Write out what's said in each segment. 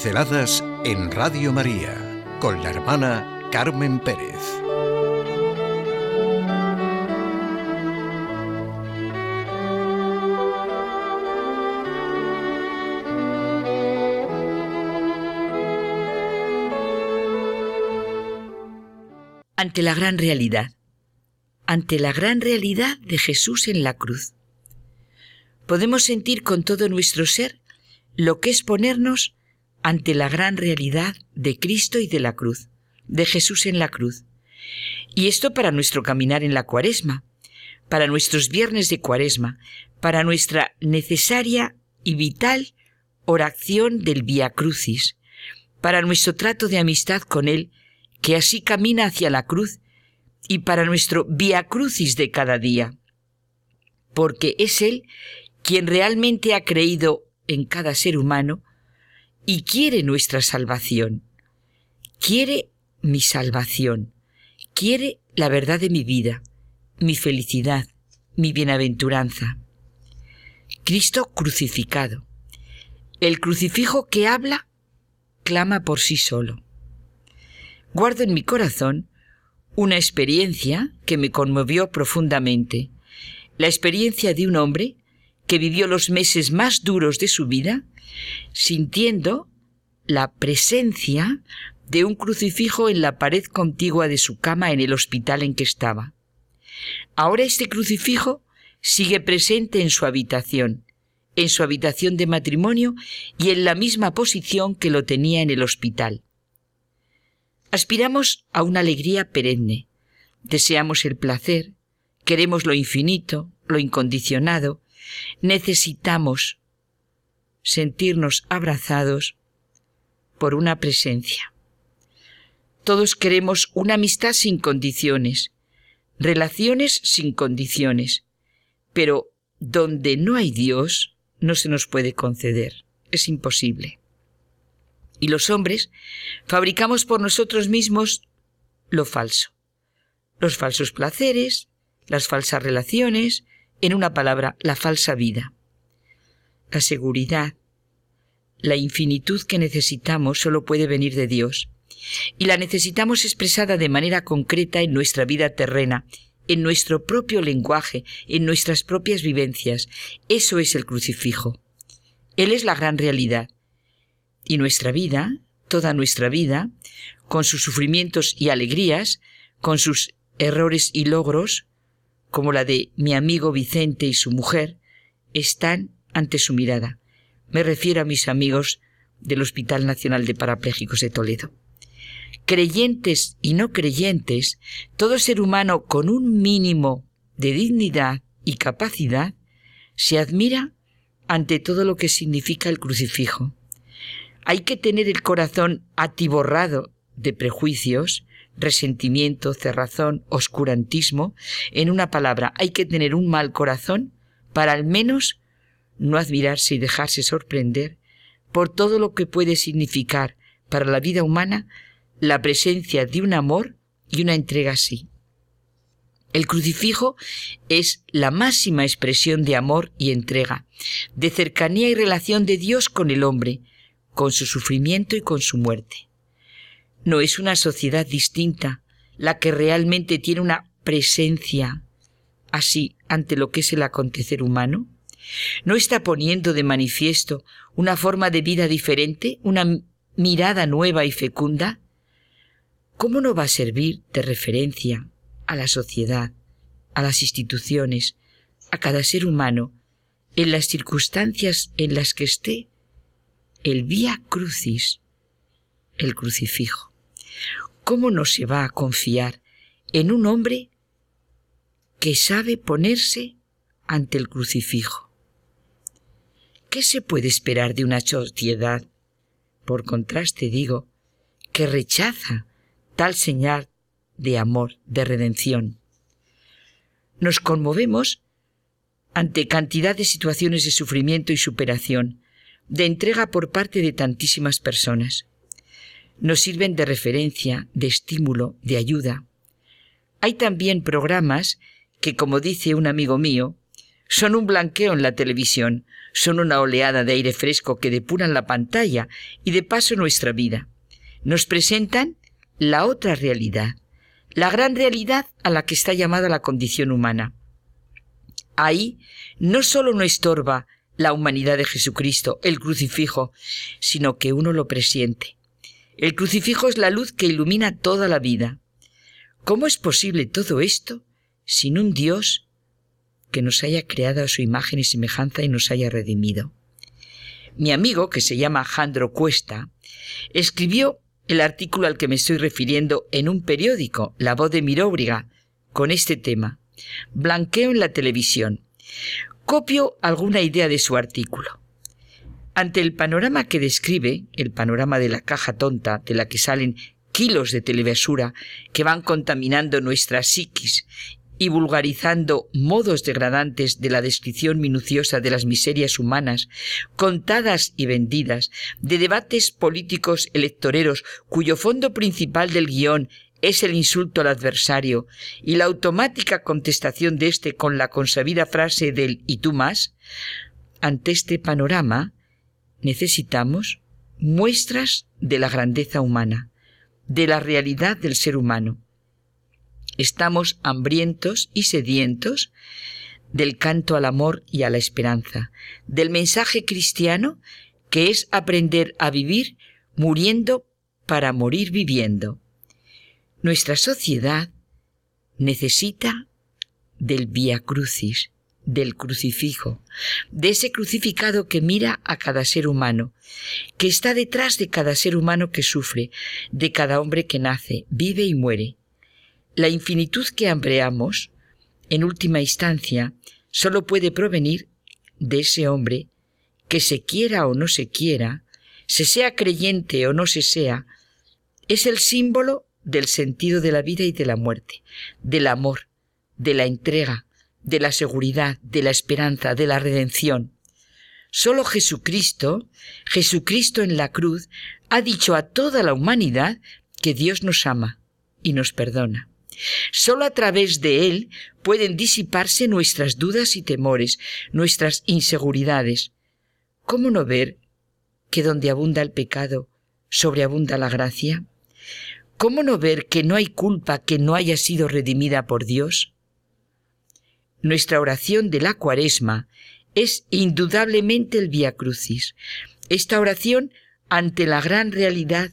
Pinceladas en Radio María con la hermana Carmen Pérez. Ante la gran realidad, ante la gran realidad de Jesús en la cruz, podemos sentir con todo nuestro ser lo que es ponernos ante la gran realidad de Cristo y de la cruz, de Jesús en la cruz. Y esto para nuestro caminar en la cuaresma, para nuestros viernes de cuaresma, para nuestra necesaria y vital oración del Via Crucis, para nuestro trato de amistad con Él, que así camina hacia la cruz, y para nuestro Via Crucis de cada día, porque es Él quien realmente ha creído en cada ser humano y quiere nuestra salvación. Quiere mi salvación. Quiere la verdad de mi vida, mi felicidad, mi bienaventuranza. Cristo crucificado. El crucifijo que habla, clama por sí solo. Guardo en mi corazón una experiencia que me conmovió profundamente, la experiencia de un hombre que vivió los meses más duros de su vida sintiendo la presencia de un crucifijo en la pared contigua de su cama en el hospital en que estaba. Ahora este crucifijo sigue presente en su habitación, en su habitación de matrimonio y en la misma posición que lo tenía en el hospital. Aspiramos a una alegría perenne, deseamos el placer, queremos lo infinito, lo incondicionado, necesitamos sentirnos abrazados por una presencia. Todos queremos una amistad sin condiciones, relaciones sin condiciones, pero donde no hay Dios no se nos puede conceder, es imposible. Y los hombres fabricamos por nosotros mismos lo falso, los falsos placeres, las falsas relaciones, en una palabra, la falsa vida. La seguridad, la infinitud que necesitamos solo puede venir de Dios, y la necesitamos expresada de manera concreta en nuestra vida terrena, en nuestro propio lenguaje, en nuestras propias vivencias. Eso es el crucifijo. Él es la gran realidad. Y nuestra vida, toda nuestra vida, con sus sufrimientos y alegrías, con sus errores y logros, como la de mi amigo Vicente y su mujer, están ante su mirada. Me refiero a mis amigos del Hospital Nacional de Parapléjicos de Toledo. Creyentes y no creyentes, todo ser humano con un mínimo de dignidad y capacidad se admira ante todo lo que significa el crucifijo. Hay que tener el corazón atiborrado de prejuicios, resentimiento, cerrazón, oscurantismo. En una palabra, hay que tener un mal corazón para al menos no admirarse y dejarse sorprender por todo lo que puede significar para la vida humana la presencia de un amor y una entrega así. El crucifijo es la máxima expresión de amor y entrega, de cercanía y relación de Dios con el hombre, con su sufrimiento y con su muerte. No es una sociedad distinta la que realmente tiene una presencia así ante lo que es el acontecer humano. ¿No está poniendo de manifiesto una forma de vida diferente, una mirada nueva y fecunda? ¿Cómo no va a servir de referencia a la sociedad, a las instituciones, a cada ser humano, en las circunstancias en las que esté el vía crucis, el crucifijo? ¿Cómo no se va a confiar en un hombre que sabe ponerse ante el crucifijo? ¿Qué se puede esperar de una sociedad, por contraste digo, que rechaza tal señal de amor, de redención? Nos conmovemos ante cantidad de situaciones de sufrimiento y superación, de entrega por parte de tantísimas personas. Nos sirven de referencia, de estímulo, de ayuda. Hay también programas que, como dice un amigo mío, son un blanqueo en la televisión, son una oleada de aire fresco que depuran la pantalla y de paso nuestra vida. Nos presentan la otra realidad, la gran realidad a la que está llamada la condición humana. Ahí no solo no estorba la humanidad de Jesucristo, el crucifijo, sino que uno lo presiente. El crucifijo es la luz que ilumina toda la vida. ¿Cómo es posible todo esto sin un Dios que nos haya creado a su imagen y semejanza y nos haya redimido? Mi amigo, que se llama Jandro Cuesta, escribió el artículo al que me estoy refiriendo en un periódico, La Voz de Miróbriga, con este tema, Blanqueo en la televisión. Copio alguna idea de su artículo. Ante el panorama que describe, el panorama de la caja tonta de la que salen kilos de telebasura que van contaminando nuestra psiquis y vulgarizando modos degradantes de la descripción minuciosa de las miserias humanas, contadas y vendidas, de debates políticos electoreros cuyo fondo principal del guion es el insulto al adversario y la automática contestación de éste con la consabida frase del ¿y tú más? Ante este panorama necesitamos muestras de la grandeza humana, de la realidad del ser humano Estamos hambrientos y sedientos del canto al amor y a la esperanza, del mensaje cristiano que es aprender a vivir muriendo para morir viviendo. Nuestra sociedad necesita del via crucis, del crucifijo, de ese crucificado que mira a cada ser humano, que está detrás de cada ser humano que sufre, de cada hombre que nace, vive y muere. La infinitud que hambreamos, en última instancia, solo puede provenir de ese hombre que se quiera o no se quiera, se sea creyente o no se sea, es el símbolo del sentido de la vida y de la muerte, del amor, de la entrega, de la seguridad, de la esperanza, de la redención. Solo Jesucristo, Jesucristo en la cruz, ha dicho a toda la humanidad que Dios nos ama y nos perdona. Solo a través de Él pueden disiparse nuestras dudas y temores, nuestras inseguridades. ¿Cómo no ver que donde abunda el pecado, sobreabunda la gracia? ¿Cómo no ver que no hay culpa que no haya sido redimida por Dios? Nuestra oración de la cuaresma es indudablemente el Via Crucis. Esta oración ante la gran realidad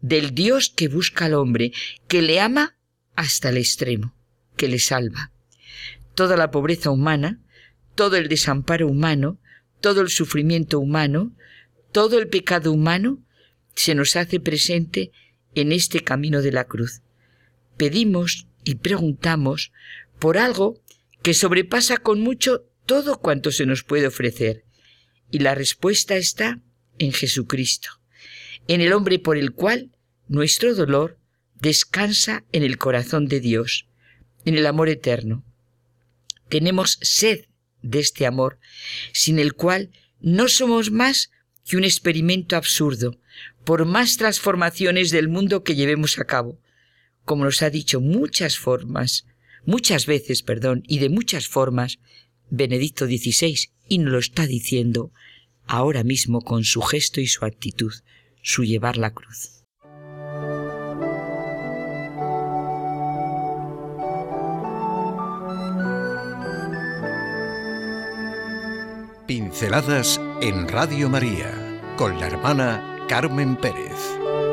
del Dios que busca al hombre, que le ama hasta el extremo, que le salva. Toda la pobreza humana, todo el desamparo humano, todo el sufrimiento humano, todo el pecado humano se nos hace presente en este camino de la cruz. Pedimos y preguntamos por algo que sobrepasa con mucho todo cuanto se nos puede ofrecer. Y la respuesta está en Jesucristo, en el hombre por el cual nuestro dolor descansa en el corazón de Dios, en el amor eterno. Tenemos sed de este amor, sin el cual no somos más que un experimento absurdo, por más transformaciones del mundo que llevemos a cabo, como nos ha dicho muchas formas, muchas veces, perdón, y de muchas formas, Benedicto XVI, y nos lo está diciendo ahora mismo con su gesto y su actitud, su llevar la cruz. Pinceladas en Radio María con la hermana Carmen Pérez.